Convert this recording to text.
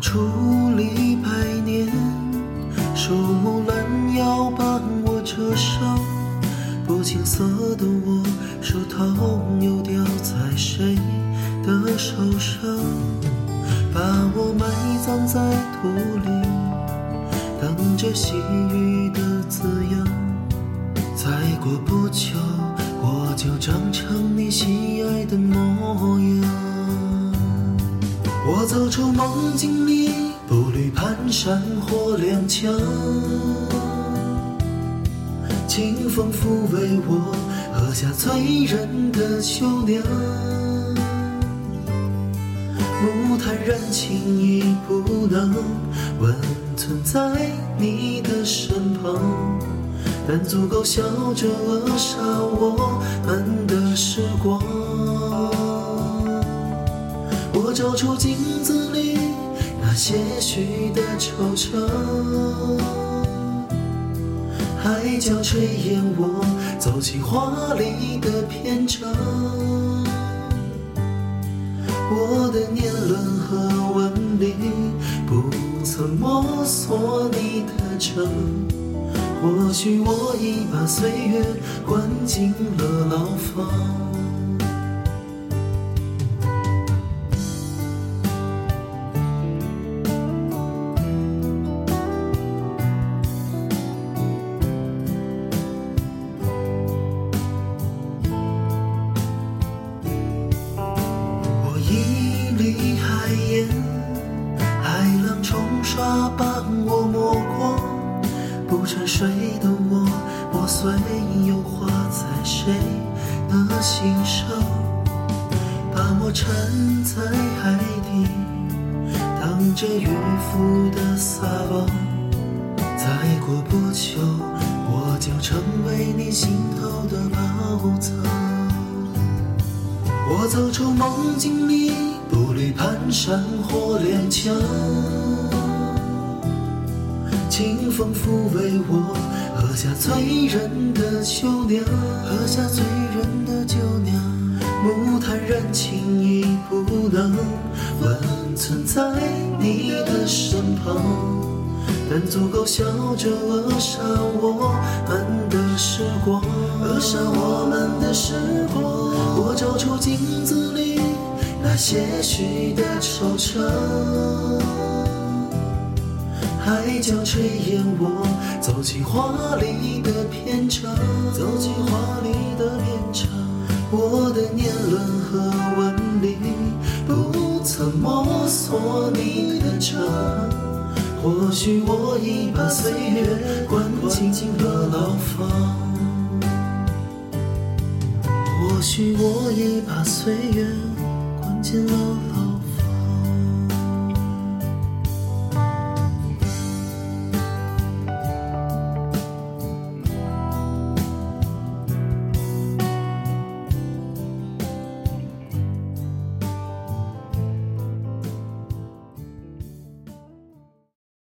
土里百年，树木拦腰帮我遮伤。不青涩的我，手痛又掉在谁的手上？把我埋葬在土里，等着细雨的滋养。再过不久，我就长成你喜爱的模样。我走出梦境里，步履蹒跚或踉跄。清风抚慰我，喝下醉人的酒酿。木炭燃情已不能温存在你的身旁，但足够笑着扼杀我们的时光。我照出镜子里那些许的惆怅。海角吹烟，我走进华丽的篇章。我的年轮和纹理不曾摸索你的城，或许我已把岁月关进了牢房。海盐，海浪冲刷把我磨光，不沉睡的我，破碎又化在谁的心上？把我沉在海底，当着渔夫的撒网。再过不久，我就成为你心头的宝藏。我走出梦境里，步履蹒跚或踉跄。清风抚慰我，喝下醉人的酒酿，喝下醉人的酒酿。木炭燃情已不能温存在你的身旁，但足够笑着扼杀我们的时光，扼杀我们的时光。我照出镜子里些许的惆怅。海角吹烟，我走进华丽的篇章，走进华丽的篇章。我的年轮和纹理不曾摸索你的城，或许我已把岁月关进了牢房。或许我已把岁月关进了。牢